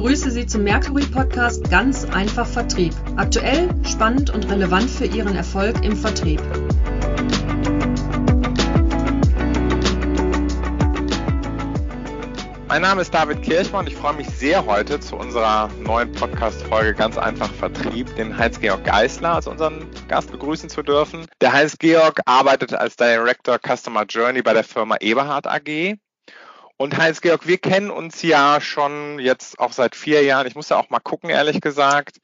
begrüße Sie zum Mercury Podcast Ganz einfach Vertrieb. Aktuell, spannend und relevant für Ihren Erfolg im Vertrieb. Mein Name ist David Kirchmann und ich freue mich sehr heute zu unserer neuen Podcast-Folge Ganz einfach Vertrieb, den Heinz-Georg Geisler als unseren Gast begrüßen zu dürfen. Der Heinz-Georg arbeitet als Director Customer Journey bei der Firma Eberhard AG und Heinz-Georg, wir kennen uns ja schon jetzt auch seit vier Jahren. Ich muss ja auch mal gucken, ehrlich gesagt,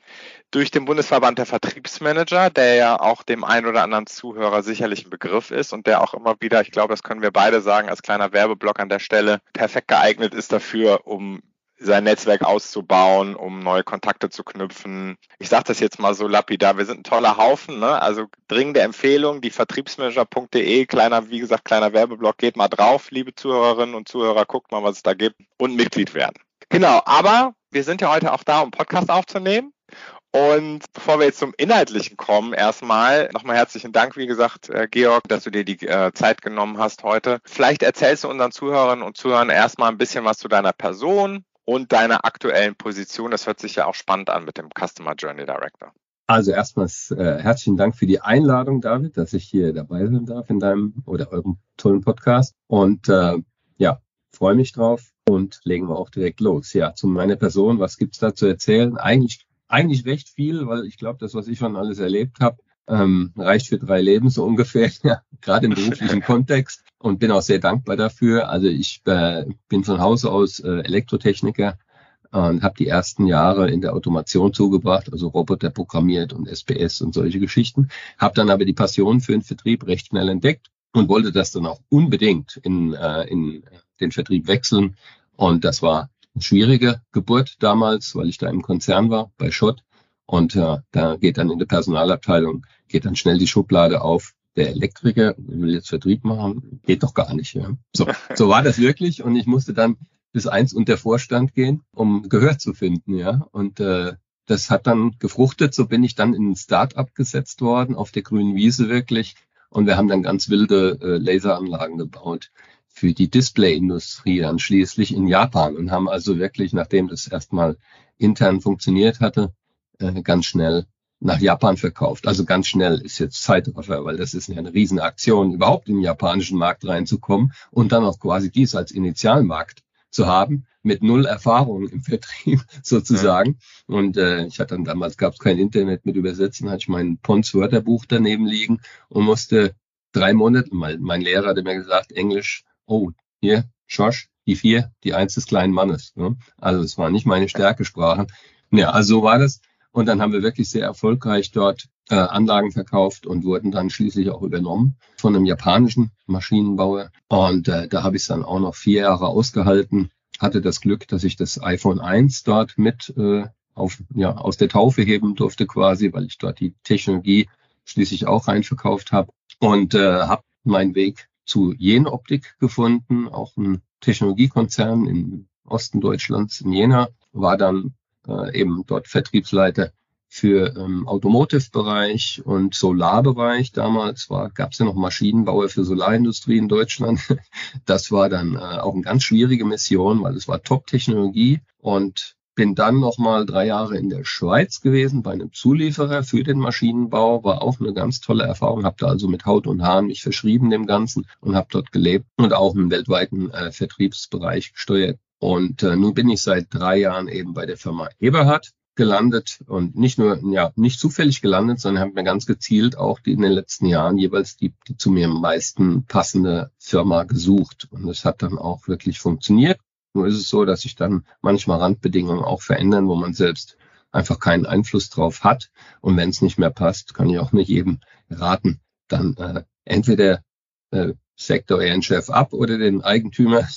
durch den Bundesverband der Vertriebsmanager, der ja auch dem einen oder anderen Zuhörer sicherlich ein Begriff ist und der auch immer wieder, ich glaube, das können wir beide sagen, als kleiner Werbeblock an der Stelle perfekt geeignet ist dafür, um sein Netzwerk auszubauen, um neue Kontakte zu knüpfen. Ich sage das jetzt mal so lapidar, wir sind ein toller Haufen, ne? also dringende Empfehlung, die vertriebsmanager.de, kleiner, wie gesagt, kleiner Werbeblock, geht mal drauf, liebe Zuhörerinnen und Zuhörer, guckt mal, was es da gibt und Mitglied werden. Genau, aber wir sind ja heute auch da, um Podcast aufzunehmen. Und bevor wir jetzt zum Inhaltlichen kommen, erstmal nochmal herzlichen Dank, wie gesagt, äh, Georg, dass du dir die äh, Zeit genommen hast heute. Vielleicht erzählst du unseren Zuhörerinnen und Zuhörern erstmal ein bisschen was zu deiner Person, und deiner aktuellen Position. Das hört sich ja auch spannend an mit dem Customer Journey Director. Also erstmals äh, herzlichen Dank für die Einladung, David, dass ich hier dabei sein darf in deinem oder eurem tollen Podcast. Und äh, ja, freue mich drauf und legen wir auch direkt los. Ja, zu meiner Person, was gibt's da zu erzählen? Eigentlich, eigentlich recht viel, weil ich glaube, das, was ich schon alles erlebt habe, ähm, reicht für drei Leben so ungefähr, ja, gerade im beruflichen Kontext und bin auch sehr dankbar dafür. Also ich äh, bin von Hause aus äh, Elektrotechniker und habe die ersten Jahre in der Automation zugebracht, also Roboter programmiert und SPS und solche Geschichten. Habe dann aber die Passion für den Vertrieb recht schnell entdeckt und wollte das dann auch unbedingt in, äh, in den Vertrieb wechseln. Und das war eine schwierige Geburt damals, weil ich da im Konzern war, bei Schott. Und äh, da geht dann in der Personalabteilung, geht dann schnell die Schublade auf. Der Elektriker will jetzt Vertrieb machen, geht doch gar nicht. Ja. So, so war das wirklich. Und ich musste dann bis eins unter Vorstand gehen, um Gehör zu finden. Ja. Und äh, das hat dann gefruchtet. So bin ich dann in ein Start-up gesetzt worden, auf der grünen Wiese wirklich. Und wir haben dann ganz wilde äh, Laseranlagen gebaut für die Display-Industrie dann schließlich in Japan und haben also wirklich, nachdem das erstmal intern funktioniert hatte, äh, ganz schnell nach Japan verkauft. Also ganz schnell ist jetzt Zeitraffer, weil das ist eine Riesenaktion, überhaupt in den japanischen Markt reinzukommen und dann auch quasi dies als Initialmarkt zu haben, mit null Erfahrung im Vertrieb sozusagen. Ja. Und äh, ich hatte dann damals gab es kein Internet mit Übersetzen, hatte ich mein Pons Wörterbuch daneben liegen und musste drei Monate, mein, mein Lehrer hatte mir gesagt, Englisch, oh, hier, Josh, die vier, die eins des kleinen Mannes. Ne? Also es war nicht meine Stärkesprache. Ja, also so war das. Und dann haben wir wirklich sehr erfolgreich dort äh, Anlagen verkauft und wurden dann schließlich auch übernommen von einem japanischen Maschinenbauer. Und äh, da habe ich es dann auch noch vier Jahre ausgehalten. Hatte das Glück, dass ich das iPhone 1 dort mit äh, auf, ja, aus der Taufe heben durfte quasi, weil ich dort die Technologie schließlich auch reinverkauft habe. Und äh, habe meinen Weg zu Jenoptik gefunden, auch ein Technologiekonzern im Osten Deutschlands in Jena, war dann äh, eben dort Vertriebsleiter für ähm, Automotive-Bereich und Solarbereich. Damals gab es ja noch Maschinenbauer für Solarindustrie in Deutschland. Das war dann äh, auch eine ganz schwierige Mission, weil es war Top-Technologie und bin dann noch mal drei Jahre in der Schweiz gewesen bei einem Zulieferer für den Maschinenbau. War auch eine ganz tolle Erfahrung. Habe da also mit Haut und Haaren mich verschrieben dem Ganzen und habe dort gelebt und auch im weltweiten äh, Vertriebsbereich gesteuert. Und äh, nun bin ich seit drei Jahren eben bei der Firma Eberhard gelandet und nicht nur, ja, nicht zufällig gelandet, sondern habe mir ganz gezielt auch die in den letzten Jahren jeweils die, die zu mir am meisten passende Firma gesucht. Und es hat dann auch wirklich funktioniert. Nur ist es so, dass sich dann manchmal Randbedingungen auch verändern, wo man selbst einfach keinen Einfluss drauf hat. Und wenn es nicht mehr passt, kann ich auch nicht jedem raten, dann äh, entweder äh, Sektor eher einen Chef ab oder den Eigentümer,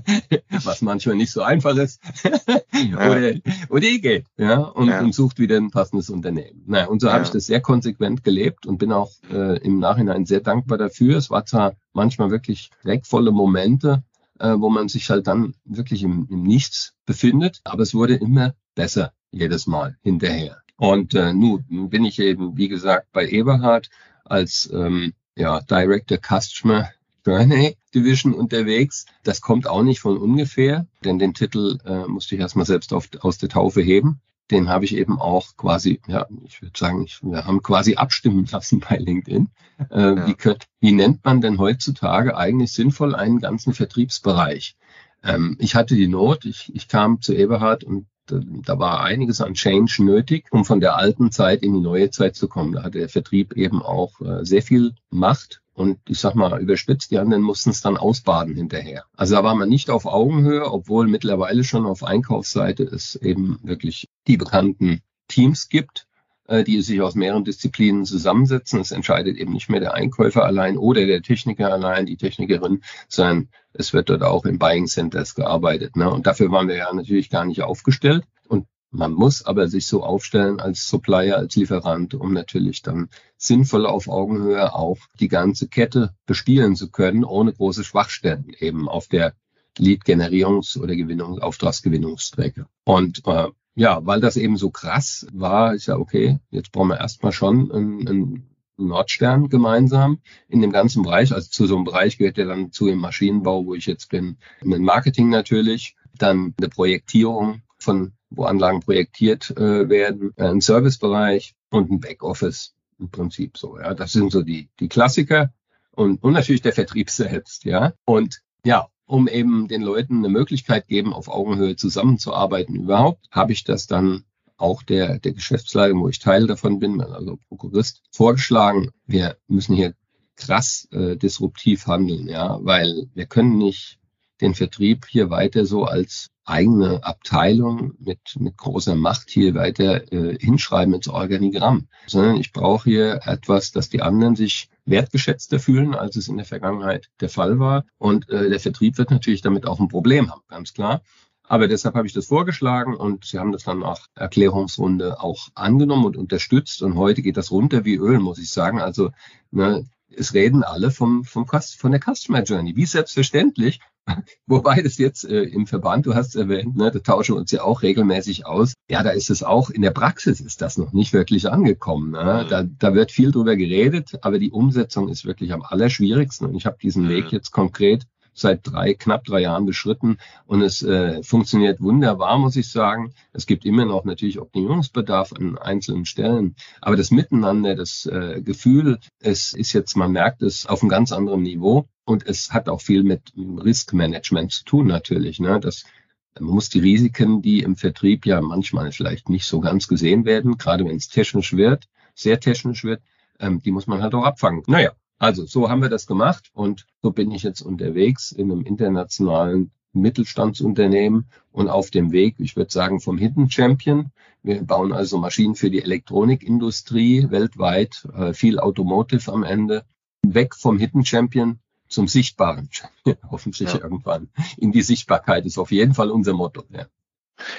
was manchmal nicht so einfach ist, oder, oder ihr geht, ja, und, ja. und, sucht wieder ein passendes Unternehmen. Naja, und so ja. habe ich das sehr konsequent gelebt und bin auch äh, im Nachhinein sehr dankbar dafür. Es war zwar manchmal wirklich dreckvolle Momente, äh, wo man sich halt dann wirklich im, im Nichts befindet, aber es wurde immer besser jedes Mal hinterher. Und äh, nun bin ich eben, wie gesagt, bei Eberhard als ähm, ja, Director Customer Journey Division unterwegs. Das kommt auch nicht von ungefähr, denn den Titel äh, musste ich erstmal selbst auf, aus der Taufe heben. Den habe ich eben auch quasi, ja, ich würde sagen, ich, wir haben quasi abstimmen lassen bei LinkedIn. Äh, ja. wie, könnt, wie nennt man denn heutzutage eigentlich sinnvoll einen ganzen Vertriebsbereich? Ähm, ich hatte die Not, ich, ich kam zu Eberhard und da war einiges an Change nötig, um von der alten Zeit in die neue Zeit zu kommen. Da hatte der Vertrieb eben auch äh, sehr viel Macht und ich sag mal überspitzt, die anderen mussten es dann ausbaden hinterher. Also da war man nicht auf Augenhöhe, obwohl mittlerweile schon auf Einkaufsseite es eben wirklich die bekannten Teams gibt, die sich aus mehreren Disziplinen zusammensetzen. Es entscheidet eben nicht mehr der Einkäufer allein oder der Techniker allein, die Technikerin, sondern es wird dort auch in Buying Centers gearbeitet. Ne? Und dafür waren wir ja natürlich gar nicht aufgestellt. Und man muss aber sich so aufstellen als Supplier, als Lieferant, um natürlich dann sinnvoll auf Augenhöhe auch die ganze Kette bespielen zu können, ohne große Schwachstellen eben auf der Lead-Generierungs- oder Gewinnung, Auftragsgewinnungsstrecke. Und äh, ja, weil das eben so krass war, ist ja okay, jetzt brauchen wir erstmal schon einen, einen Nordstern gemeinsam in dem ganzen Bereich. Also zu so einem Bereich gehört ja dann zu dem Maschinenbau, wo ich jetzt bin, ein Marketing natürlich, dann eine Projektierung von, wo Anlagen projektiert äh, werden, ein Servicebereich und ein Backoffice im Prinzip so. Ja, das sind so die die Klassiker und und natürlich der Vertrieb selbst. Ja, und ja, um eben den Leuten eine Möglichkeit geben, auf Augenhöhe zusammenzuarbeiten überhaupt, habe ich das dann auch der, der Geschäftsleitung, wo ich Teil davon bin, also Prokurist, vorgeschlagen, wir müssen hier krass äh, disruptiv handeln, ja, weil wir können nicht den Vertrieb hier weiter so als eigene Abteilung mit, mit großer Macht hier weiter äh, hinschreiben ins Organigramm, sondern ich brauche hier etwas, dass die anderen sich wertgeschätzter fühlen, als es in der Vergangenheit der Fall war. Und äh, der Vertrieb wird natürlich damit auch ein Problem haben, ganz klar. Aber deshalb habe ich das vorgeschlagen und sie haben das dann nach Erklärungsrunde auch angenommen und unterstützt. Und heute geht das runter wie Öl, muss ich sagen. Also ne, es reden alle vom, vom von der Customer Journey, wie selbstverständlich. Wobei das jetzt äh, im Verband, du hast erwähnt, ne, da tauschen wir uns ja auch regelmäßig aus. Ja, da ist es auch, in der Praxis ist das noch nicht wirklich angekommen. Ne? Mhm. Da, da wird viel drüber geredet, aber die Umsetzung ist wirklich am allerschwierigsten. Und ich habe diesen mhm. Weg jetzt konkret seit drei, knapp drei Jahren beschritten und es äh, funktioniert wunderbar, muss ich sagen. Es gibt immer noch natürlich Optimierungsbedarf an einzelnen Stellen, aber das Miteinander, das äh, Gefühl, es ist jetzt, man merkt es auf einem ganz anderen Niveau und es hat auch viel mit Riskmanagement zu tun natürlich. Ne? Das, man muss die Risiken, die im Vertrieb ja manchmal vielleicht nicht so ganz gesehen werden, gerade wenn es technisch wird, sehr technisch wird, ähm, die muss man halt auch abfangen. Naja, also so haben wir das gemacht und so bin ich jetzt unterwegs in einem internationalen Mittelstandsunternehmen und auf dem Weg, ich würde sagen, vom Hidden Champion. Wir bauen also Maschinen für die Elektronikindustrie weltweit, äh, viel Automotive am Ende, weg vom Hidden Champion zum sichtbaren hoffentlich ja. irgendwann. In die Sichtbarkeit ist auf jeden Fall unser Motto. Ja.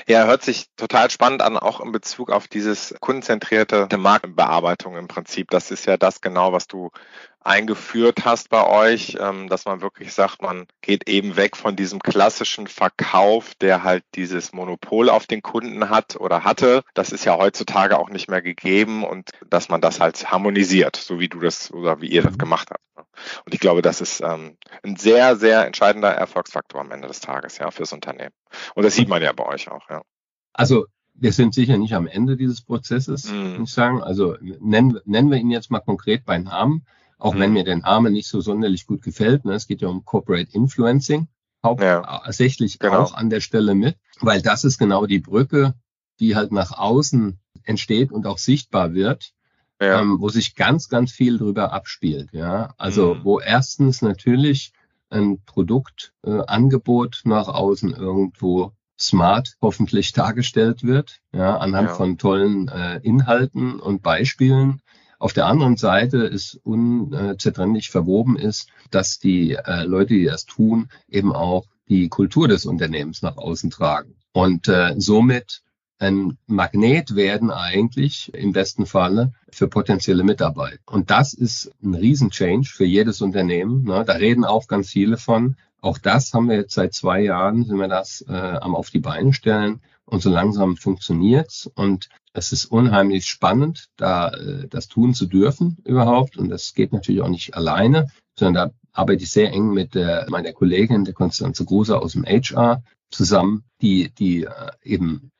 Ja, hört sich total spannend an, auch in Bezug auf dieses kundenzentrierte Markenbearbeitung im Prinzip. Das ist ja das genau, was du eingeführt hast bei euch, ähm, dass man wirklich sagt, man geht eben weg von diesem klassischen Verkauf, der halt dieses Monopol auf den Kunden hat oder hatte. Das ist ja heutzutage auch nicht mehr gegeben und dass man das halt harmonisiert, so wie du das oder wie ihr das gemacht habt. Ne? Und ich glaube, das ist ähm, ein sehr, sehr entscheidender Erfolgsfaktor am Ende des Tages, ja, fürs Unternehmen. Und das sieht man ja bei euch auch, ja. Also wir sind sicher nicht am Ende dieses Prozesses, mm. muss ich sagen. Also nennen, nennen wir ihn jetzt mal konkret bei Namen. Auch mhm. wenn mir der Name nicht so sonderlich gut gefällt. Ne? Es geht ja um Corporate Influencing, hauptsächlich ja, genau. auch an der Stelle mit, weil das ist genau die Brücke, die halt nach außen entsteht und auch sichtbar wird, ja. ähm, wo sich ganz, ganz viel drüber abspielt. Ja, also mhm. wo erstens natürlich ein Produktangebot äh, nach außen irgendwo smart hoffentlich dargestellt wird, ja, anhand ja. von tollen äh, Inhalten und Beispielen auf der anderen Seite ist unzertrennlich verwoben ist, dass die äh, Leute, die das tun, eben auch die Kultur des Unternehmens nach außen tragen und äh, somit ein Magnet werden eigentlich im besten Falle für potenzielle Mitarbeiter. Und das ist ein Riesenchange für jedes Unternehmen. Ne? Da reden auch ganz viele von. Auch das haben wir jetzt seit zwei Jahren, sind wir das äh, am auf die Beine stellen und so langsam funktioniert's. Und es ist unheimlich spannend, da äh, das tun zu dürfen überhaupt. Und das geht natürlich auch nicht alleine, sondern da arbeite ich sehr eng mit äh, meiner Kollegin, der Konstanze Gruser aus dem HR zusammen, die, die äh, eben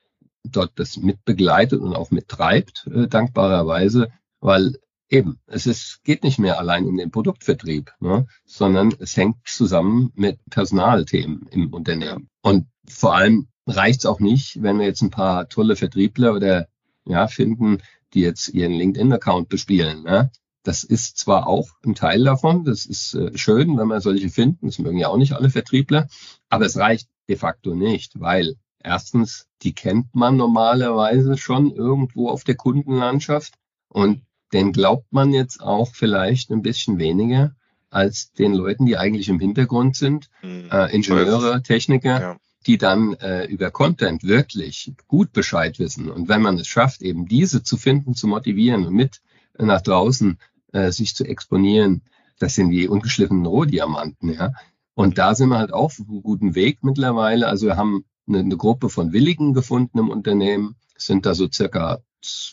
dort das mitbegleitet und auch mittreibt, äh, dankbarerweise, weil eben, es ist, geht nicht mehr allein um den Produktvertrieb, ne, sondern es hängt zusammen mit Personalthemen im Unternehmen. Und vor allem reicht es auch nicht, wenn wir jetzt ein paar tolle Vertriebler oder ja, finden, die jetzt ihren LinkedIn-Account bespielen. Ne? Das ist zwar auch ein Teil davon, das ist äh, schön, wenn man solche finden, das mögen ja auch nicht alle Vertriebler, aber es reicht de facto nicht, weil erstens, die kennt man normalerweise schon irgendwo auf der Kundenlandschaft und den glaubt man jetzt auch vielleicht ein bisschen weniger als den Leuten, die eigentlich im Hintergrund sind, mhm. äh, Ingenieure, Techniker, ja. Die dann äh, über Content wirklich gut Bescheid wissen. Und wenn man es schafft, eben diese zu finden, zu motivieren und mit nach draußen äh, sich zu exponieren, das sind die ungeschliffenen Rohdiamanten, ja. Und da sind wir halt auch auf einem guten Weg mittlerweile. Also wir haben eine, eine Gruppe von Willigen gefunden im Unternehmen, es sind da so circa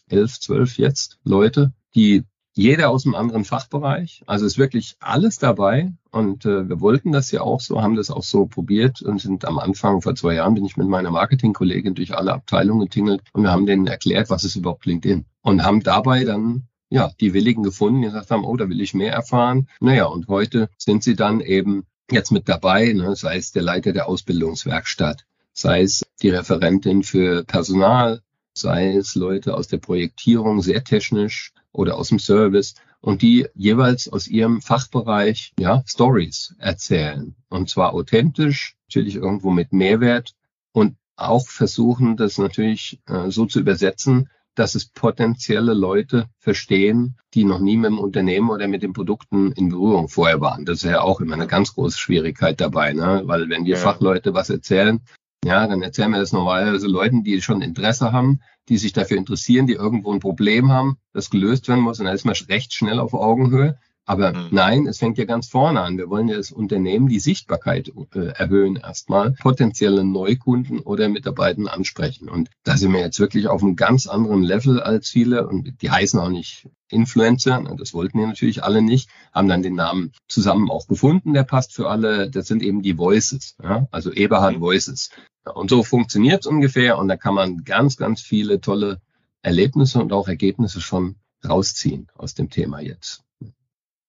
elf, zwölf jetzt Leute, die jeder aus einem anderen Fachbereich. Also ist wirklich alles dabei. Und äh, wir wollten das ja auch so, haben das auch so probiert und sind am Anfang, vor zwei Jahren, bin ich mit meiner Marketingkollegin durch alle Abteilungen getingelt und wir haben denen erklärt, was ist überhaupt LinkedIn. Und haben dabei dann ja, die Willigen gefunden, die gesagt haben, oh, da will ich mehr erfahren. Naja, und heute sind sie dann eben jetzt mit dabei, ne, sei es der Leiter der Ausbildungswerkstatt, sei es die Referentin für Personal, sei es Leute aus der Projektierung, sehr technisch oder aus dem Service und die jeweils aus ihrem Fachbereich ja Stories erzählen und zwar authentisch, natürlich irgendwo mit Mehrwert und auch versuchen, das natürlich äh, so zu übersetzen, dass es potenzielle Leute verstehen, die noch nie mit dem Unternehmen oder mit den Produkten in Berührung vorher waren. Das ist ja auch immer eine ganz große Schwierigkeit dabei, ne? weil wenn die ja. Fachleute was erzählen, ja, dann erzählen wir das normalerweise Leuten, die schon Interesse haben, die sich dafür interessieren, die irgendwo ein Problem haben, das gelöst werden muss und dann ist man recht schnell auf Augenhöhe. Aber mhm. nein, es fängt ja ganz vorne an. Wir wollen ja das Unternehmen die Sichtbarkeit äh, erhöhen erstmal, potenzielle Neukunden oder Mitarbeiter ansprechen. Und da sind wir jetzt wirklich auf einem ganz anderen Level als viele und die heißen auch nicht Influencer, das wollten wir natürlich alle nicht, haben dann den Namen zusammen auch gefunden, der passt für alle. Das sind eben die Voices, ja? also Eberhard mhm. Voices. Und so funktioniert es ungefähr und da kann man ganz, ganz viele tolle Erlebnisse und auch Ergebnisse schon rausziehen aus dem Thema jetzt.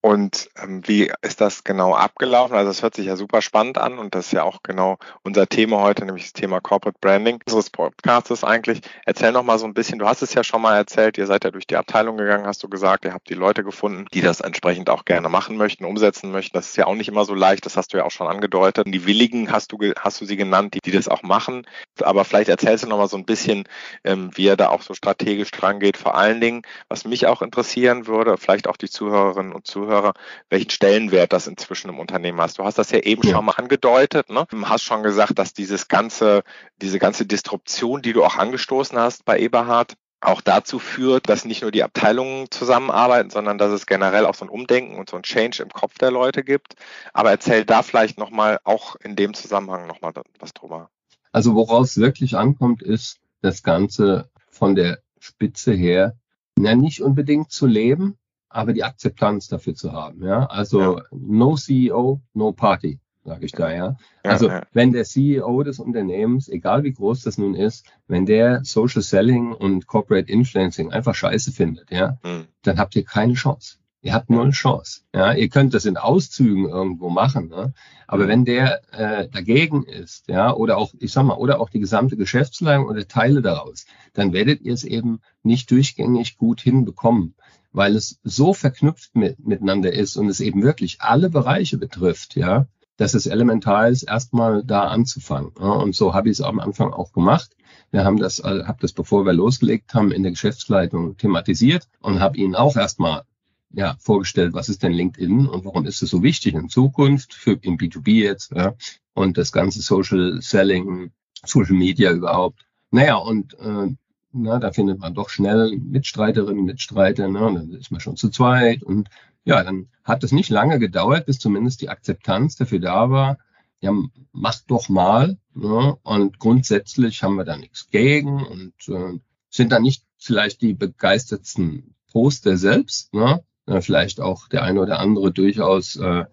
Und ähm, wie ist das genau abgelaufen? Also es hört sich ja super spannend an und das ist ja auch genau unser Thema heute, nämlich das Thema Corporate Branding unseres Podcasts eigentlich. Erzähl noch mal so ein bisschen, du hast es ja schon mal erzählt, ihr seid ja durch die Abteilung gegangen, hast du gesagt, ihr habt die Leute gefunden, die das entsprechend auch gerne machen möchten, umsetzen möchten. Das ist ja auch nicht immer so leicht, das hast du ja auch schon angedeutet. Die Willigen hast du, hast du sie genannt, die, die das auch machen. Aber vielleicht erzählst du noch mal so ein bisschen, ähm, wie er da auch so strategisch dran geht. Vor allen Dingen, was mich auch interessieren würde, vielleicht auch die Zuhörerinnen und Zuhörer, Zuhörer, welchen Stellenwert das inzwischen im Unternehmen hast. Du hast das ja eben ja. schon mal angedeutet, ne? Du hast schon gesagt, dass dieses ganze, diese ganze Disruption, die du auch angestoßen hast bei Eberhard, auch dazu führt, dass nicht nur die Abteilungen zusammenarbeiten, sondern dass es generell auch so ein Umdenken und so ein Change im Kopf der Leute gibt. Aber erzähl da vielleicht nochmal auch in dem Zusammenhang nochmal was drüber. Also worauf es wirklich ankommt, ist das Ganze von der Spitze her, ja, nicht unbedingt zu leben, aber die Akzeptanz dafür zu haben. Ja, also ja. no CEO, no Party, sage ich da. Ja, also ja, wenn der CEO des Unternehmens, egal wie groß das nun ist, wenn der Social Selling und Corporate Influencing einfach Scheiße findet, ja, mhm. dann habt ihr keine Chance. Ihr habt null Chance. Ja, ihr könnt das in Auszügen irgendwo machen, ne? aber wenn der äh, dagegen ist, ja, oder auch, ich sag mal, oder auch die gesamte Geschäftsleitung oder Teile daraus, dann werdet ihr es eben nicht durchgängig gut hinbekommen weil es so verknüpft mit, miteinander ist und es eben wirklich alle Bereiche betrifft, ja, dass es elementar ist, erstmal da anzufangen. Ja, und so habe ich es am Anfang auch gemacht. Wir haben das, äh, habe das, bevor wir losgelegt haben, in der Geschäftsleitung thematisiert und habe ihnen auch erstmal ja, vorgestellt, was ist denn LinkedIn und warum ist es so wichtig in Zukunft für im B2B jetzt ja, und das ganze Social Selling, Social Media überhaupt. Naja, und äh, na, da findet man doch schnell Mitstreiterinnen, Mitstreiter, ne, und dann ist man schon zu zweit. Und ja, dann hat es nicht lange gedauert, bis zumindest die Akzeptanz dafür da war, ja, macht doch mal. Ne, und grundsätzlich haben wir da nichts gegen und äh, sind da nicht vielleicht die begeistertsten Poster selbst, ne, äh, vielleicht auch der eine oder andere durchaus äh,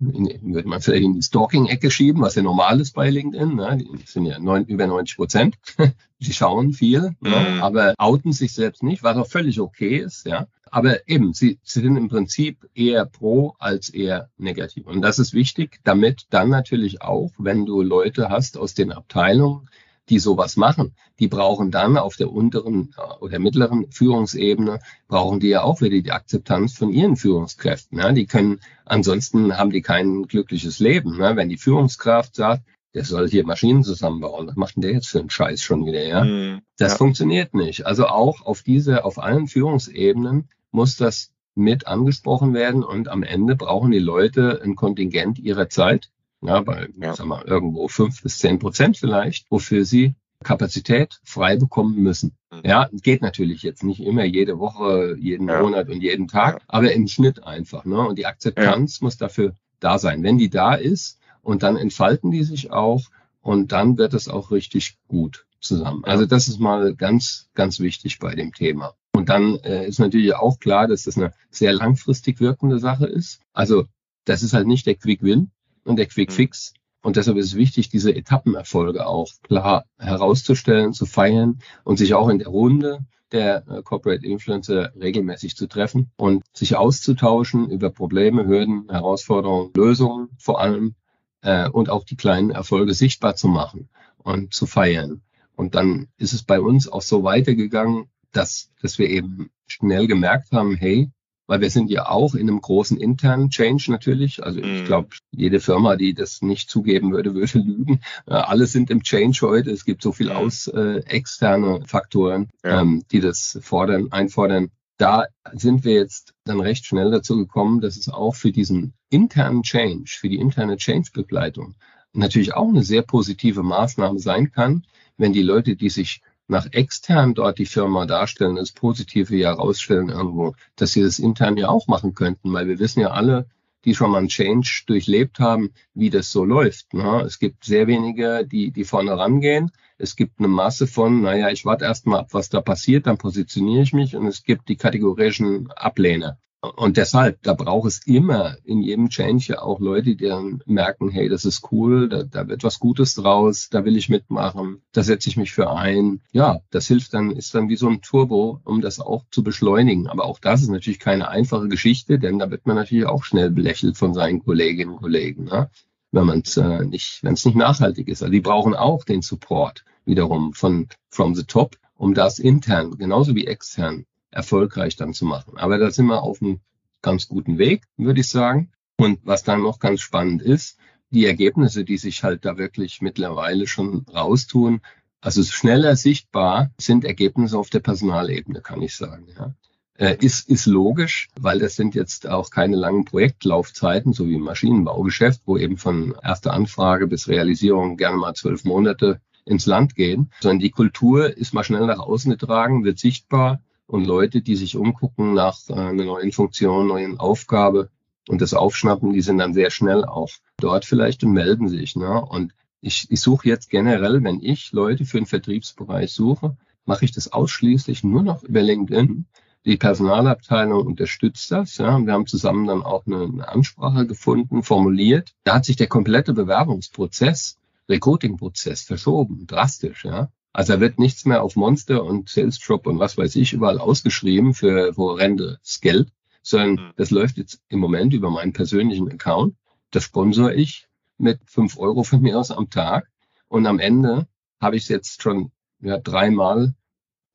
in, würde man vielleicht in die Stalking-Ecke schieben, was ja normal ist bei LinkedIn. Ne? Die sind ja neun, über 90 Prozent. Die schauen viel, ne? mhm. ne? aber outen sich selbst nicht, was auch völlig okay ist. Ja, aber eben, sie, sie sind im Prinzip eher pro als eher negativ. Und das ist wichtig, damit dann natürlich auch, wenn du Leute hast aus den Abteilungen, die sowas machen, die brauchen dann auf der unteren äh, oder mittleren Führungsebene, brauchen die ja auch wieder die Akzeptanz von ihren Führungskräften. Ja? Die können, ansonsten haben die kein glückliches Leben. Ne? Wenn die Führungskraft sagt, der soll hier Maschinen zusammenbauen. Was macht denn der jetzt für einen Scheiß schon wieder, ja? Mm, das ja. funktioniert nicht. Also auch auf diese, auf allen Führungsebenen muss das mit angesprochen werden und am Ende brauchen die Leute ein Kontingent ihrer Zeit, ja, bei, ja. sag mal, irgendwo fünf bis zehn Prozent vielleicht, wofür sie Kapazität frei bekommen müssen. Mhm. Ja, geht natürlich jetzt nicht immer jede Woche, jeden ja. Monat und jeden Tag, ja. aber im Schnitt einfach. Ne? Und die Akzeptanz muss dafür da sein. Wenn die da ist und dann entfalten die sich auch und dann wird es auch richtig gut zusammen. Also das ist mal ganz, ganz wichtig bei dem Thema. Und dann äh, ist natürlich auch klar, dass das eine sehr langfristig wirkende Sache ist. Also das ist halt nicht der Quick Win und der Quick mhm. Fix. Und deshalb ist es wichtig, diese Etappenerfolge auch klar herauszustellen, zu feiern und sich auch in der Runde der äh, Corporate Influencer regelmäßig zu treffen und sich auszutauschen über Probleme, Hürden, Herausforderungen, Lösungen vor allem äh, und auch die kleinen Erfolge sichtbar zu machen und zu feiern. Und dann ist es bei uns auch so weitergegangen, dass, dass wir eben schnell gemerkt haben, hey, weil wir sind ja auch in einem großen internen Change natürlich. Also ich mhm. glaube, jede Firma, die das nicht zugeben würde, würde lügen. Äh, alle sind im Change heute. Es gibt so viel mhm. aus äh, externe Faktoren, ja. ähm, die das fordern, einfordern. Da sind wir jetzt dann recht schnell dazu gekommen, dass es auch für diesen internen Change, für die interne Change-Begleitung natürlich auch eine sehr positive Maßnahme sein kann, wenn die Leute, die sich nach extern dort die Firma darstellen, das Positive ja rausstellen irgendwo, dass sie das intern ja auch machen könnten, weil wir wissen ja alle, die schon mal einen Change durchlebt haben, wie das so läuft. Ne? Es gibt sehr wenige, die, die vorne rangehen. Es gibt eine Masse von, naja, ich warte erst mal ab, was da passiert, dann positioniere ich mich und es gibt die kategorischen Ablehner. Und deshalb, da braucht es immer in jedem Change ja auch Leute, die dann merken, hey, das ist cool, da, da wird was Gutes draus, da will ich mitmachen, da setze ich mich für ein. Ja, das hilft dann, ist dann wie so ein Turbo, um das auch zu beschleunigen. Aber auch das ist natürlich keine einfache Geschichte, denn da wird man natürlich auch schnell belächelt von seinen Kolleginnen und Kollegen, ne? wenn man es äh, nicht, wenn es nicht nachhaltig ist. Also die brauchen auch den Support wiederum von from the top, um das intern genauso wie extern erfolgreich dann zu machen. Aber da sind wir auf einem ganz guten Weg, würde ich sagen. Und was dann noch ganz spannend ist, die Ergebnisse, die sich halt da wirklich mittlerweile schon raustun, also schneller sichtbar sind Ergebnisse auf der Personalebene, kann ich sagen. Ja. Äh, ist, ist logisch, weil das sind jetzt auch keine langen Projektlaufzeiten, so wie im Maschinenbaugeschäft, wo eben von erster Anfrage bis Realisierung gerne mal zwölf Monate ins Land gehen, sondern die Kultur ist mal schnell nach außen getragen, wird sichtbar und Leute, die sich umgucken nach äh, einer neuen Funktion, neuen Aufgabe und das aufschnappen, die sind dann sehr schnell auch dort vielleicht und melden sich. Ne? Und ich, ich suche jetzt generell, wenn ich Leute für den Vertriebsbereich suche, mache ich das ausschließlich nur noch über LinkedIn. Die Personalabteilung unterstützt das. Ja. Wir haben zusammen dann auch eine, eine Ansprache gefunden, formuliert. Da hat sich der komplette Bewerbungsprozess, Recruiting-Prozess verschoben, drastisch. Ja. Also da wird nichts mehr auf Monster und Sales Drop und was weiß ich überall ausgeschrieben für horrendes Geld, sondern mhm. das läuft jetzt im Moment über meinen persönlichen Account. Das sponsor ich mit fünf Euro von mir aus am Tag. Und am Ende habe ich es jetzt schon ja, dreimal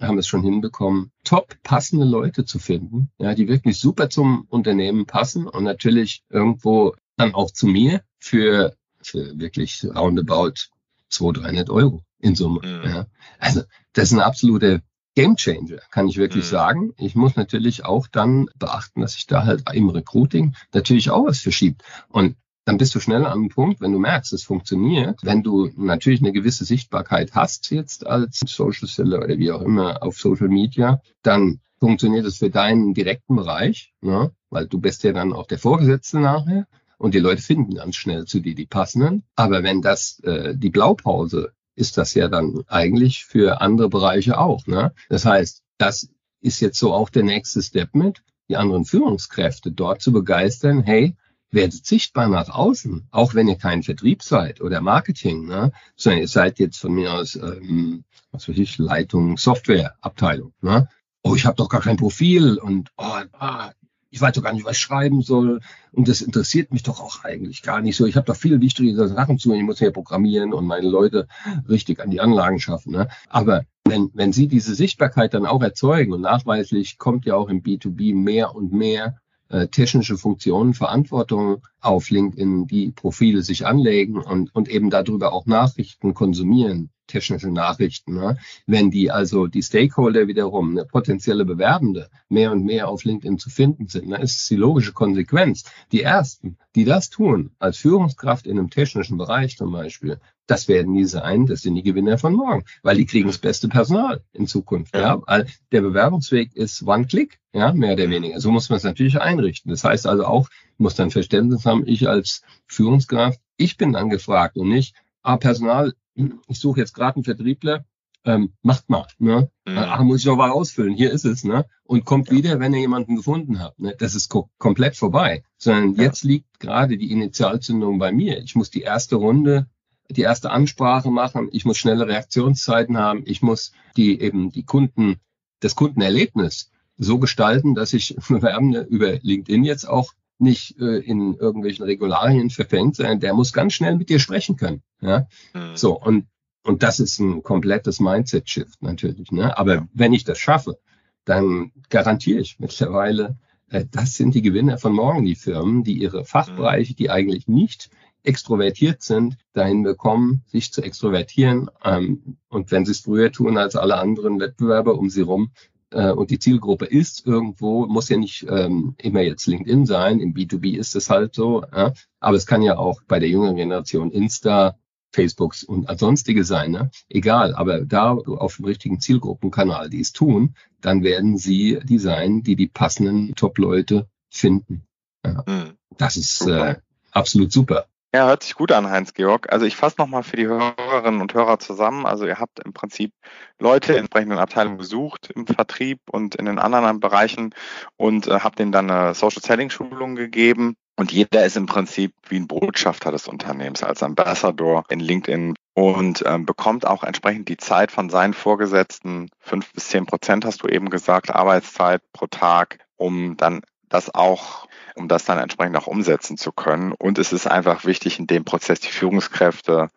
haben es schon hinbekommen, top passende Leute zu finden, ja, die wirklich super zum Unternehmen passen und natürlich irgendwo dann auch zu mir für, für wirklich roundabout 200, 300 Euro in Summe. Mhm. Ja. Also das ist ein absoluter Gamechanger, kann ich wirklich mhm. sagen. Ich muss natürlich auch dann beachten, dass sich da halt im Recruiting natürlich auch was verschiebt. Und dann bist du schnell an einem Punkt, wenn du merkst, es funktioniert, wenn du natürlich eine gewisse Sichtbarkeit hast jetzt als Social Seller oder wie auch immer auf Social Media, dann funktioniert es für deinen direkten Bereich, ne? weil du bist ja dann auch der Vorgesetzte nachher und die Leute finden ganz schnell zu dir die passenden. Aber wenn das äh, die Blaupause ist das ja dann eigentlich für andere Bereiche auch. Ne? Das heißt, das ist jetzt so auch der nächste Step mit. die anderen Führungskräfte dort zu begeistern, hey, werdet sichtbar nach außen, auch wenn ihr kein Vertrieb seid oder Marketing, ne? sondern ihr seid jetzt von mir aus, ähm, was weiß ich, Leitung, Softwareabteilung. Ne? Oh, ich habe doch gar kein Profil und oh, ah, ich weiß doch gar nicht, was ich schreiben soll. Und das interessiert mich doch auch eigentlich gar nicht so. Ich habe doch viele wichtige Sachen zu. Ich muss ja programmieren und meine Leute richtig an die Anlagen schaffen. Ne? Aber wenn, wenn Sie diese Sichtbarkeit dann auch erzeugen und nachweislich kommt ja auch im B2B mehr und mehr äh, technische Funktionen, Verantwortung auf LinkedIn, die Profile sich anlegen und, und eben darüber auch Nachrichten konsumieren, technische Nachrichten. Ne? Wenn die also die Stakeholder wiederum, eine potenzielle Bewerbende, mehr und mehr auf LinkedIn zu finden sind, dann ist es die logische Konsequenz. Die ersten, die das tun, als Führungskraft in einem technischen Bereich zum Beispiel, das werden die sein, das sind die Gewinner von morgen, weil die kriegen das beste Personal in Zukunft. Ja, ja. der Bewerbungsweg ist One-Click, ja, mehr oder weniger. So muss man es natürlich einrichten. Das heißt also auch, muss dann Verständnis haben, ich als Führungskraft, ich bin dann gefragt und nicht, ah, Personal ich suche jetzt gerade einen Vertriebler, ähm, macht mal, ne? Mhm. Ach, muss ich noch mal ausfüllen, hier ist es, ne? Und kommt ja. wieder, wenn ihr jemanden gefunden habt. Ne? Das ist ko komplett vorbei. Sondern ja. jetzt liegt gerade die Initialzündung bei mir. Ich muss die erste Runde, die erste Ansprache machen, ich muss schnelle Reaktionszeiten haben, ich muss die eben die Kunden, das Kundenerlebnis so gestalten, dass ich Bewerbende über LinkedIn jetzt auch nicht äh, in irgendwelchen Regularien verfängt, sondern der muss ganz schnell mit dir sprechen können. Ja? Mhm. So, und, und das ist ein komplettes Mindset-Shift natürlich. Ne? Aber ja. wenn ich das schaffe, dann garantiere ich mittlerweile, äh, das sind die Gewinner von morgen, die Firmen, die ihre Fachbereiche, die eigentlich nicht extrovertiert sind, dahin bekommen, sich zu extrovertieren. Ähm, und wenn sie es früher tun als alle anderen Wettbewerber um sie rum, äh, und die Zielgruppe ist irgendwo, muss ja nicht ähm, immer jetzt LinkedIn sein, im B2B ist es halt so, ja? aber es kann ja auch bei der jüngeren Generation Insta, Facebooks und sonstige sein, ne? egal, aber da auf dem richtigen Zielgruppenkanal, die es tun, dann werden sie die sein, die die passenden Top-Leute finden. Ja. Mhm. Das ist äh, absolut super. Ja, hört sich gut an, Heinz-Georg. Also ich fasse nochmal für die Hörerinnen und Hörer zusammen. Also ihr habt im Prinzip Leute in entsprechenden Abteilungen gesucht im Vertrieb und in den anderen Bereichen und äh, habt ihnen dann eine Social Selling Schulung gegeben. Und jeder ist im Prinzip wie ein Botschafter des Unternehmens als Ambassador in LinkedIn und ähm, bekommt auch entsprechend die Zeit von seinen Vorgesetzten, fünf bis zehn Prozent hast du eben gesagt, Arbeitszeit pro Tag, um dann das auch, um das dann entsprechend auch umsetzen zu können. Und es ist einfach wichtig, in dem Prozess die Führungskräfte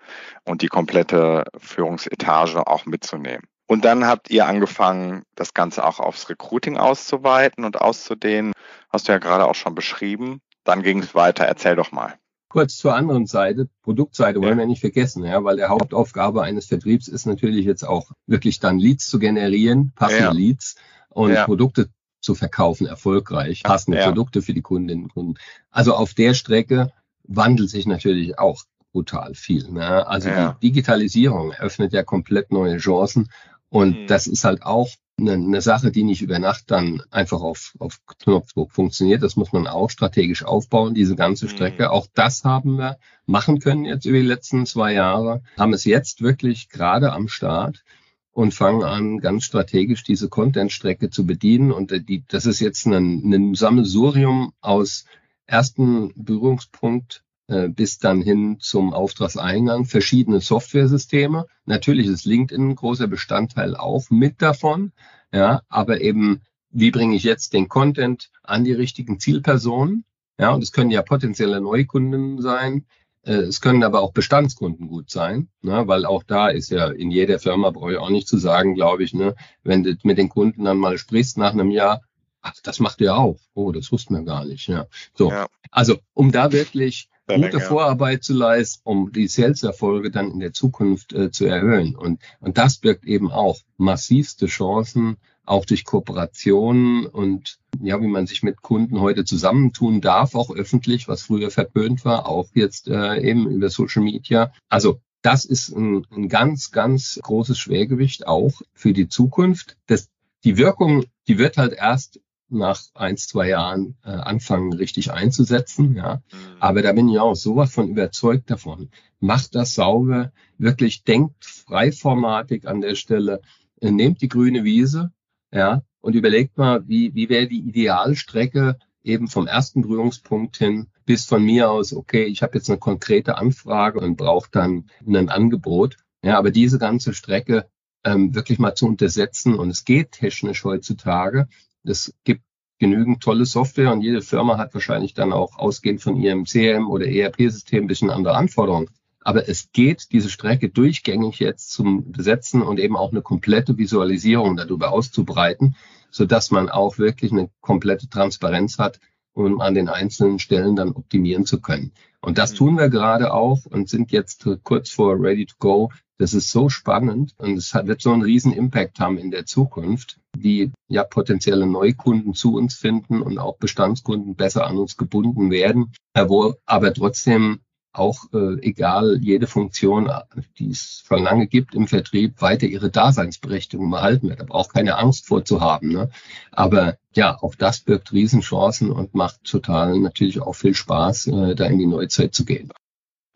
und die komplette Führungsetage auch mitzunehmen. Und dann habt ihr angefangen, das Ganze auch aufs Recruiting auszuweiten und auszudehnen. Hast du ja gerade auch schon beschrieben. Dann ging es weiter. Erzähl doch mal. Kurz zur anderen Seite, Produktseite wollen ja. wir nicht vergessen, ja, weil der Hauptaufgabe eines Vertriebs ist natürlich jetzt auch wirklich dann Leads zu generieren, passende ja. Leads und ja. Produkte zu verkaufen, erfolgreich, passende. Produkte für die Kundinnen und Kunden. Also auf der Strecke wandelt sich natürlich auch brutal viel. Ne? Also die Digitalisierung eröffnet ja komplett neue Chancen und mhm. das ist halt auch eine, eine, Sache, die nicht über Nacht dann einfach auf, auf Knopfdruck funktioniert. Das muss man auch strategisch aufbauen, diese ganze mhm. Strecke. Mhm. Auch das haben wir machen können jetzt über die letzten zwei Jahre, haben es jetzt wirklich gerade am Start und fangen an, ganz strategisch diese Content-Strecke zu bedienen. Und äh, die, das ist jetzt ein, ein Sammelsurium aus ersten Berührungspunkt bis dann hin zum Auftragseingang, verschiedene Softwaresysteme. Natürlich ist LinkedIn ein großer Bestandteil auch mit davon. Ja, aber eben, wie bringe ich jetzt den Content an die richtigen Zielpersonen? Ja, und es können ja potenzielle Neukunden sein. Äh, es können aber auch Bestandskunden gut sein, ne, weil auch da ist ja in jeder Firma, brauche ich auch nicht zu sagen, glaube ich, ne, wenn du mit den Kunden dann mal sprichst nach einem Jahr, ach, das macht ihr auch. Oh, das wussten wir gar nicht. Ja. So, ja. also um da wirklich gute Vorarbeit zu leisten, um die Sales-Erfolge dann in der Zukunft äh, zu erhöhen. Und, und das birgt eben auch massivste Chancen, auch durch Kooperationen und ja, wie man sich mit Kunden heute zusammentun darf, auch öffentlich, was früher verpönt war, auch jetzt äh, eben über Social Media. Also das ist ein, ein ganz, ganz großes Schwergewicht auch für die Zukunft. Das, die Wirkung, die wird halt erst nach eins, zwei Jahren äh, anfangen, richtig einzusetzen. Ja. Mhm. Aber da bin ich auch sowas von überzeugt davon. Macht das sauber, wirklich denkt freiformatig an der Stelle, äh, nehmt die grüne Wiese, ja, und überlegt mal, wie, wie wäre die Idealstrecke eben vom ersten Berührungspunkt hin bis von mir aus, okay, ich habe jetzt eine konkrete Anfrage und brauche dann ein Angebot. Ja, aber diese ganze Strecke ähm, wirklich mal zu untersetzen und es geht technisch heutzutage. Es gibt genügend tolle Software und jede Firma hat wahrscheinlich dann auch ausgehend von ihrem CRM oder ERP-System ein bisschen andere Anforderungen. Aber es geht, diese Strecke durchgängig jetzt zum Besetzen und eben auch eine komplette Visualisierung darüber auszubreiten, so dass man auch wirklich eine komplette Transparenz hat, um an den einzelnen Stellen dann optimieren zu können. Und das tun wir gerade auch und sind jetzt kurz vor Ready to Go. Das ist so spannend und es wird so einen riesen Impact haben in der Zukunft, wie ja potenzielle Neukunden zu uns finden und auch Bestandskunden besser an uns gebunden werden, wo aber trotzdem auch äh, egal jede Funktion, die es schon lange gibt im Vertrieb, weiter ihre Daseinsberechtigung behalten wird. Da braucht keine Angst vorzuhaben. Ne? Aber ja, auch das birgt Riesenchancen und macht total natürlich auch viel Spaß, äh, da in die Neuzeit zu gehen.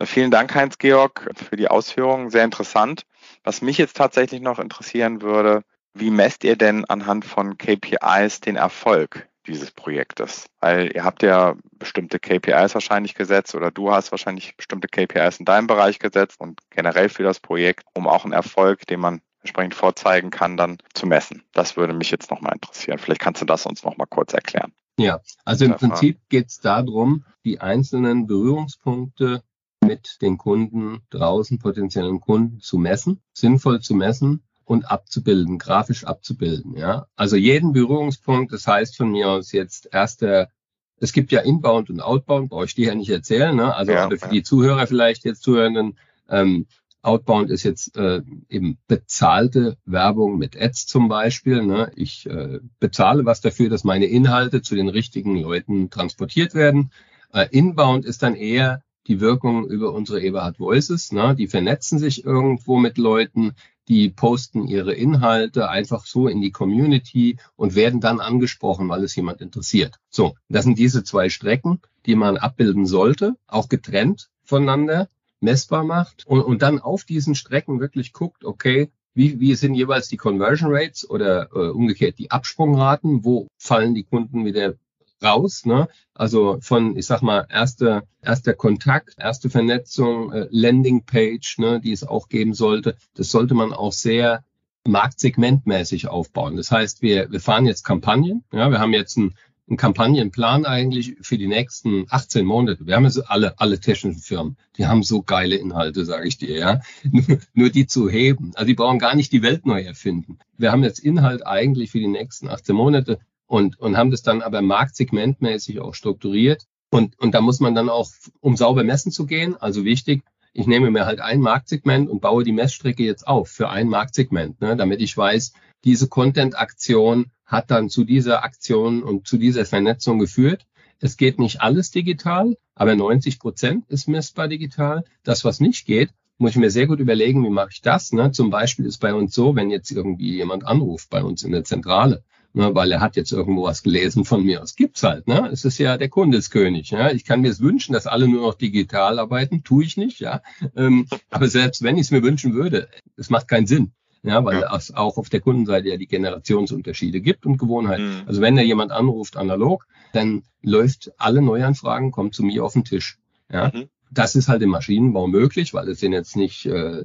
Vielen Dank, Heinz-Georg, für die Ausführungen. Sehr interessant. Was mich jetzt tatsächlich noch interessieren würde, wie messt ihr denn anhand von KPIs den Erfolg dieses Projektes? Weil ihr habt ja bestimmte KPIs wahrscheinlich gesetzt oder du hast wahrscheinlich bestimmte KPIs in deinem Bereich gesetzt und generell für das Projekt, um auch einen Erfolg, den man entsprechend vorzeigen kann, dann zu messen. Das würde mich jetzt nochmal interessieren. Vielleicht kannst du das uns nochmal kurz erklären. Ja, also im Prinzip geht es darum, die einzelnen Berührungspunkte mit den Kunden draußen, potenziellen Kunden zu messen, sinnvoll zu messen und abzubilden, grafisch abzubilden. Ja, also jeden Berührungspunkt. Das heißt von mir aus jetzt erster. Es gibt ja Inbound und Outbound, brauche ich dir ja nicht erzählen. Ne? Also ja, für ja. die Zuhörer vielleicht jetzt Zuhörenden. Ähm, Outbound ist jetzt äh, eben bezahlte Werbung mit Ads zum Beispiel. Ne? Ich äh, bezahle was dafür, dass meine Inhalte zu den richtigen Leuten transportiert werden. Äh, Inbound ist dann eher die Wirkung über unsere Eberhard Voices. Ne? Die vernetzen sich irgendwo mit Leuten, die posten ihre Inhalte einfach so in die Community und werden dann angesprochen, weil es jemand interessiert. So, das sind diese zwei Strecken, die man abbilden sollte, auch getrennt voneinander, messbar macht und, und dann auf diesen Strecken wirklich guckt, okay, wie, wie sind jeweils die Conversion Rates oder äh, umgekehrt die Absprungraten, wo fallen die Kunden wieder raus. Ne? Also von, ich sag mal, erster erster Kontakt, erste Vernetzung, äh, Landingpage, ne, die es auch geben sollte. Das sollte man auch sehr marktsegmentmäßig aufbauen. Das heißt, wir, wir fahren jetzt Kampagnen. Ja, wir haben jetzt einen, einen Kampagnenplan eigentlich für die nächsten 18 Monate. Wir haben jetzt alle, alle technischen Firmen, die haben so geile Inhalte, sage ich dir, ja. Nur, nur die zu heben. Also die brauchen gar nicht die Welt neu erfinden. Wir haben jetzt Inhalt eigentlich für die nächsten 18 Monate und, und haben das dann aber marktsegmentmäßig auch strukturiert. Und, und da muss man dann auch, um sauber messen zu gehen, also wichtig, ich nehme mir halt ein Marktsegment und baue die Messstrecke jetzt auf für ein Marktsegment, ne, damit ich weiß, diese Content-Aktion hat dann zu dieser Aktion und zu dieser Vernetzung geführt. Es geht nicht alles digital, aber 90 Prozent ist messbar digital. Das, was nicht geht, muss ich mir sehr gut überlegen, wie mache ich das. Ne? Zum Beispiel ist bei uns so, wenn jetzt irgendwie jemand anruft bei uns in der Zentrale ne, weil er hat jetzt irgendwo was gelesen von mir. Es gibt's halt, ne? Es ist ja der Kundeskönig. Ja? Ich kann mir es wünschen, dass alle nur noch digital arbeiten, tue ich nicht, ja. Ähm, aber selbst wenn ich es mir wünschen würde, es macht keinen Sinn. Ja, weil ja. es auch auf der Kundenseite ja die Generationsunterschiede gibt und Gewohnheiten. Mhm. Also wenn da jemand anruft analog, dann läuft alle Neuanfragen, kommen zu mir auf den Tisch. Ja, mhm. das ist halt im Maschinenbau möglich, weil es sind jetzt nicht äh,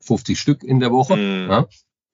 50 Stück in der Woche, mhm. ja,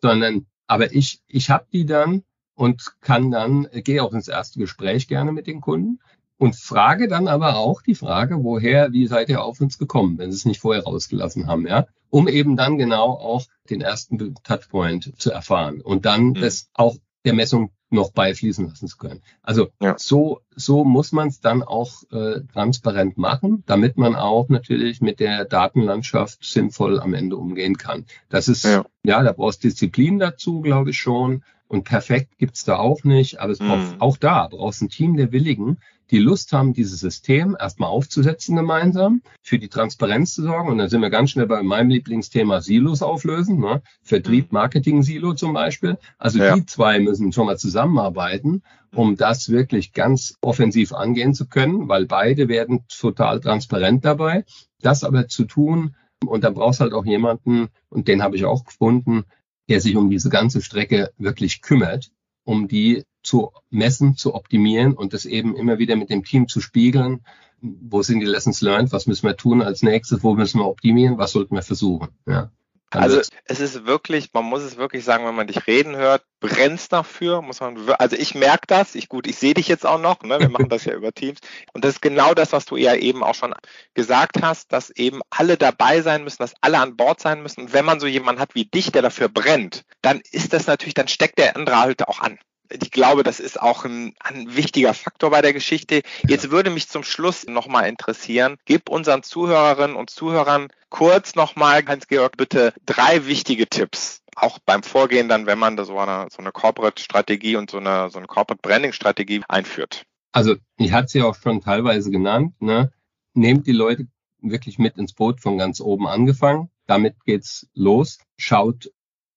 sondern aber ich ich habe die dann und kann dann, gehe auch ins erste Gespräch gerne mit den Kunden und frage dann aber auch die Frage, woher, wie seid ihr auf uns gekommen, wenn sie es nicht vorher rausgelassen haben, ja, um eben dann genau auch den ersten Touchpoint zu erfahren und dann mhm. das auch der Messung noch beifließen lassen zu können. Also ja. so, so muss man es dann auch äh, transparent machen, damit man auch natürlich mit der Datenlandschaft sinnvoll am Ende umgehen kann. Das ist, ja, ja da brauchst Disziplin dazu, glaube ich schon. Und perfekt gibt's da auch nicht, aber es braucht, mhm. auch da brauchst ein Team der Willigen, die Lust haben, dieses System erstmal aufzusetzen gemeinsam, für die Transparenz zu sorgen. Und dann sind wir ganz schnell bei meinem Lieblingsthema Silos auflösen, ne? Vertrieb, mhm. Marketing, Silo zum Beispiel. Also ja. die zwei müssen schon mal zusammenarbeiten, um das wirklich ganz offensiv angehen zu können, weil beide werden total transparent dabei. Das aber zu tun, und da brauchst halt auch jemanden, und den habe ich auch gefunden, der sich um diese ganze Strecke wirklich kümmert um die zu messen, zu optimieren und das eben immer wieder mit dem Team zu spiegeln. Wo sind die Lessons learned? Was müssen wir tun als nächstes? Wo müssen wir optimieren? Was sollten wir versuchen? Ja. Also es ist wirklich, man muss es wirklich sagen, wenn man dich reden hört, brennst dafür, muss man, also ich merke das, ich gut, ich sehe dich jetzt auch noch, ne? wir machen das ja über Teams und das ist genau das, was du ja eben auch schon gesagt hast, dass eben alle dabei sein müssen, dass alle an Bord sein müssen und wenn man so jemanden hat wie dich, der dafür brennt, dann ist das natürlich, dann steckt der andere halt auch an ich glaube, das ist auch ein, ein, wichtiger Faktor bei der Geschichte. Jetzt würde mich zum Schluss nochmal interessieren, gib unseren Zuhörerinnen und Zuhörern kurz nochmal, Hans-Georg, bitte drei wichtige Tipps. Auch beim Vorgehen dann, wenn man da so eine, so eine Corporate-Strategie und so eine, so eine Corporate-Branding-Strategie einführt. Also, ich hatte sie auch schon teilweise genannt, ne? Nehmt die Leute wirklich mit ins Boot von ganz oben angefangen. Damit geht's los. Schaut,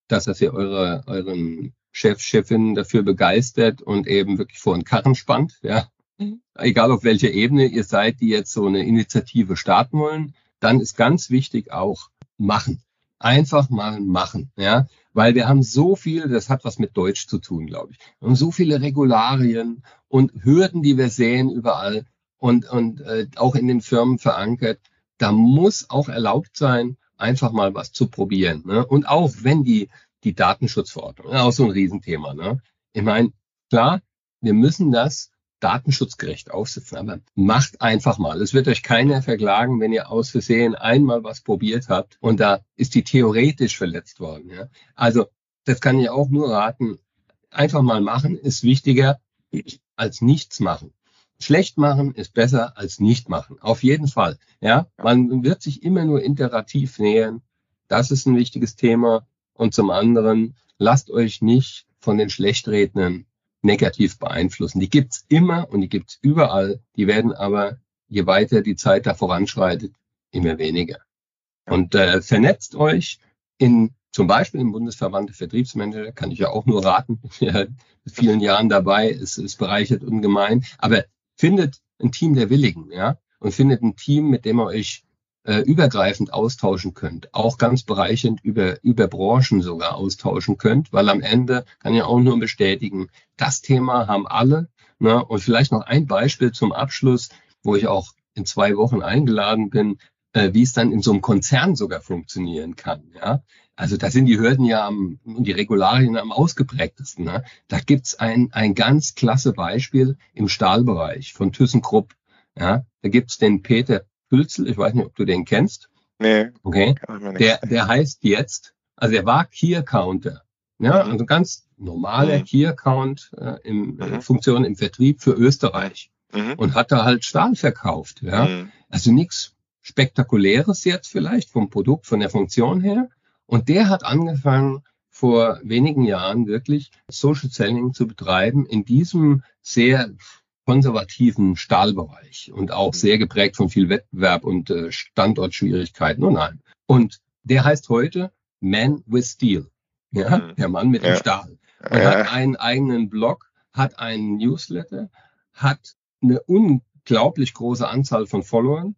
dass ihr eure, euren Chef, Chefin dafür begeistert und eben wirklich vor den Karren spannt, ja. Mhm. Egal auf welcher Ebene ihr seid, die jetzt so eine Initiative starten wollen, dann ist ganz wichtig auch machen. Einfach mal machen, ja. Weil wir haben so viel, das hat was mit Deutsch zu tun, glaube ich. Wir haben so viele Regularien und Hürden, die wir sehen überall und, und äh, auch in den Firmen verankert. Da muss auch erlaubt sein, einfach mal was zu probieren. Ne? Und auch wenn die die Datenschutzverordnung. Auch so ein Riesenthema. Ne? Ich meine, klar, wir müssen das datenschutzgerecht aufsetzen, aber macht einfach mal. Es wird euch keiner verklagen, wenn ihr aus Versehen einmal was probiert habt und da ist die theoretisch verletzt worden. Ja? Also das kann ich auch nur raten. Einfach mal machen ist wichtiger als nichts machen. Schlecht machen ist besser als nicht machen. Auf jeden Fall. Ja, man wird sich immer nur iterativ nähern. Das ist ein wichtiges Thema. Und zum anderen, lasst euch nicht von den Schlechtrednern negativ beeinflussen. Die gibt's immer und die gibt's überall. Die werden aber, je weiter die Zeit da voranschreitet, immer weniger. Und äh, vernetzt euch in zum Beispiel im Bundesverband der Vertriebsmanager, kann ich ja auch nur raten, ja, vielen Jahren dabei, es, es bereichert ungemein, aber findet ein Team der Willigen, ja, und findet ein Team, mit dem ihr euch äh, übergreifend austauschen könnt, auch ganz bereichend über, über Branchen sogar austauschen könnt, weil am Ende kann ich auch nur bestätigen, das Thema haben alle. Ne? Und vielleicht noch ein Beispiel zum Abschluss, wo ich auch in zwei Wochen eingeladen bin, äh, wie es dann in so einem Konzern sogar funktionieren kann. Ja? Also da sind die Hürden ja am, die Regularien am ausgeprägtesten. Ne? Da gibt's ein, ein ganz klasse Beispiel im Stahlbereich von ThyssenKrupp. Ja? Da gibt's den Peter Hülzel, ich weiß nicht, ob du den kennst. Nee. Okay. Der, der heißt jetzt, also er war Key Accounter. Ja, mhm. also ganz normaler mhm. Key Account äh, im, äh, mhm. Funktion im Vertrieb für Österreich. Mhm. Und hat da halt Stahl verkauft. Ja. Mhm. Also nichts Spektakuläres jetzt vielleicht vom Produkt, von der Funktion her. Und der hat angefangen, vor wenigen Jahren wirklich Social Selling zu betreiben in diesem sehr konservativen Stahlbereich und auch sehr geprägt von viel Wettbewerb und äh, Standortschwierigkeiten und allem. Und der heißt heute Man with Steel. Ja, mhm. der Mann mit ja. dem Stahl. Und ja. hat einen eigenen Blog, hat einen Newsletter, hat eine unglaublich große Anzahl von Followern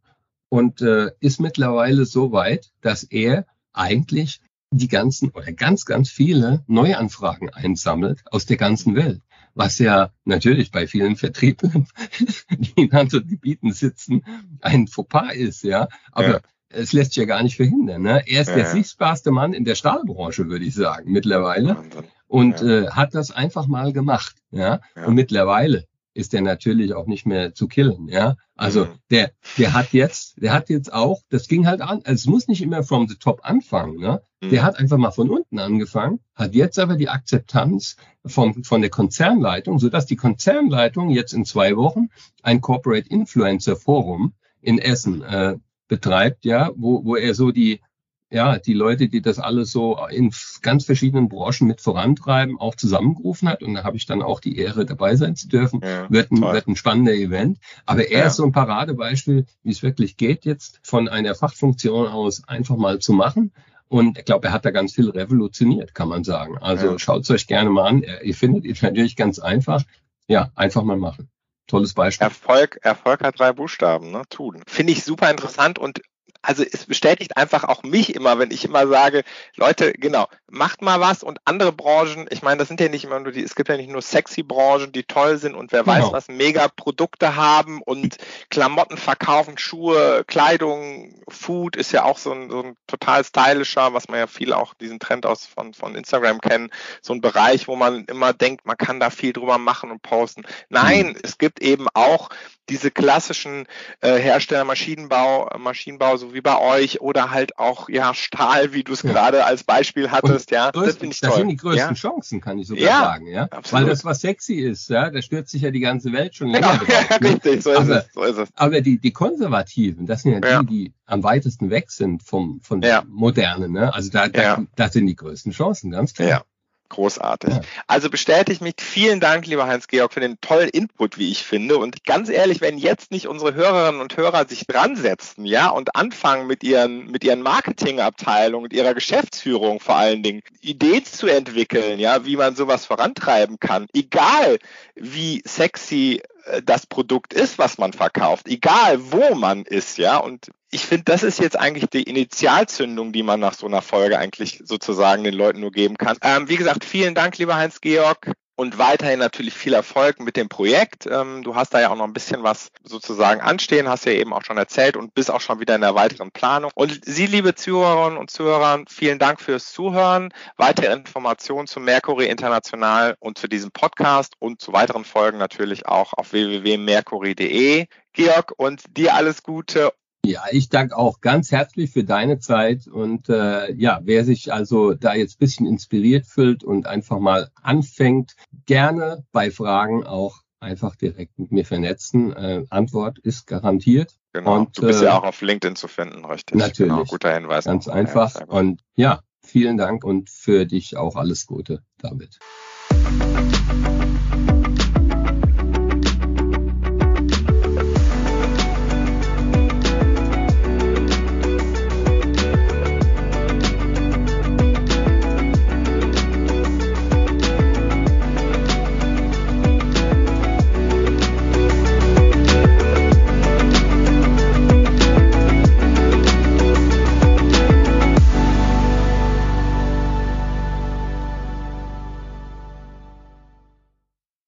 und äh, ist mittlerweile so weit, dass er eigentlich die ganzen oder ganz, ganz viele Neuanfragen einsammelt aus der ganzen Welt. Was ja natürlich bei vielen Vertrieblern, die in anderen Gebieten sitzen, ein Fauxpas ist, ja. Aber ja. es lässt sich ja gar nicht verhindern. Ne? Er ist ja, der sichtbarste Mann in der Stahlbranche, würde ich sagen, mittlerweile. Und ja. äh, hat das einfach mal gemacht. Ja? Und mittlerweile ist der natürlich auch nicht mehr zu killen, ja. Also mhm. der, der hat jetzt, der hat jetzt auch, das ging halt an, also es muss nicht immer from the top anfangen, ne? Mhm. Der hat einfach mal von unten angefangen, hat jetzt aber die Akzeptanz von, von der Konzernleitung, so dass die Konzernleitung jetzt in zwei Wochen ein Corporate Influencer Forum in Essen äh, betreibt, ja, wo, wo er so die ja, die Leute, die das alles so in ganz verschiedenen Branchen mit vorantreiben, auch zusammengerufen hat. Und da habe ich dann auch die Ehre, dabei sein zu dürfen. Ja, wird, ein, wird ein spannender Event. Aber er ja. ist so ein Paradebeispiel, wie es wirklich geht, jetzt von einer Fachfunktion aus einfach mal zu machen. Und ich glaube, er hat da ganz viel revolutioniert, kann man sagen. Also ja. schaut es euch gerne mal an. Ihr findet ihn natürlich ganz einfach. Ja, einfach mal machen. Tolles Beispiel. Erfolg, Erfolg hat drei Buchstaben, ne? Tun. Finde ich super interessant und also es bestätigt einfach auch mich immer, wenn ich immer sage, Leute, genau, macht mal was und andere Branchen, ich meine, das sind ja nicht immer nur die, es gibt ja nicht nur sexy Branchen, die toll sind und wer genau. weiß was, mega Produkte haben und Klamotten verkaufen, Schuhe, Kleidung, Food ist ja auch so ein, so ein total stylischer, was man ja viel auch diesen Trend aus von, von Instagram kennen, so ein Bereich, wo man immer denkt, man kann da viel drüber machen und posten. Nein, mhm. es gibt eben auch diese klassischen äh, Hersteller Maschinenbau, Maschinenbau, so wie bei euch, oder halt auch ja Stahl, wie du es ja. gerade als Beispiel hattest, und ja. Größten, das, ich das sind die größten ja? Chancen, kann ich sogar ja, sagen, ja. Absolut. Weil das, was sexy ist, ja, da stürzt sich ja die ganze Welt schon länger. Ja, drauf, ne? richtig, so ist, aber, es, so ist es. Aber die, die Konservativen, das sind ja, die, die am weitesten weg sind vom von ja. Modernen, ne? Also da, da, da sind die größten Chancen, ganz klar. Großartig. Ja. Also bestätigt mich. Vielen Dank, lieber Heinz-Georg, für den tollen Input, wie ich finde. Und ganz ehrlich, wenn jetzt nicht unsere Hörerinnen und Hörer sich dran setzen, ja, und anfangen mit ihren, mit ihren Marketingabteilungen, und ihrer Geschäftsführung vor allen Dingen, Ideen zu entwickeln, ja, wie man sowas vorantreiben kann, egal wie sexy äh, das Produkt ist, was man verkauft, egal wo man ist, ja. Und ich finde, das ist jetzt eigentlich die Initialzündung, die man nach so einer Folge eigentlich sozusagen den Leuten nur geben kann. Ähm, wie gesagt, vielen Dank, lieber Heinz-Georg. Und weiterhin natürlich viel Erfolg mit dem Projekt. Ähm, du hast da ja auch noch ein bisschen was sozusagen anstehen, hast ja eben auch schon erzählt und bist auch schon wieder in der weiteren Planung. Und Sie, liebe Zuhörerinnen und Zuhörer, vielen Dank fürs Zuhören. Weitere Informationen zu Mercury International und zu diesem Podcast und zu weiteren Folgen natürlich auch auf www.mercury.de. Georg, und dir alles Gute ja, ich danke auch ganz herzlich für deine Zeit und äh, ja, wer sich also da jetzt bisschen inspiriert fühlt und einfach mal anfängt, gerne bei Fragen auch einfach direkt mit mir vernetzen. Äh, Antwort ist garantiert. Genau. Und, du bist äh, ja auch auf LinkedIn zu finden, richtig? Natürlich. Genau, guter Hinweis. Ganz einfach. Ja, und ja, vielen Dank und für dich auch alles Gute, David.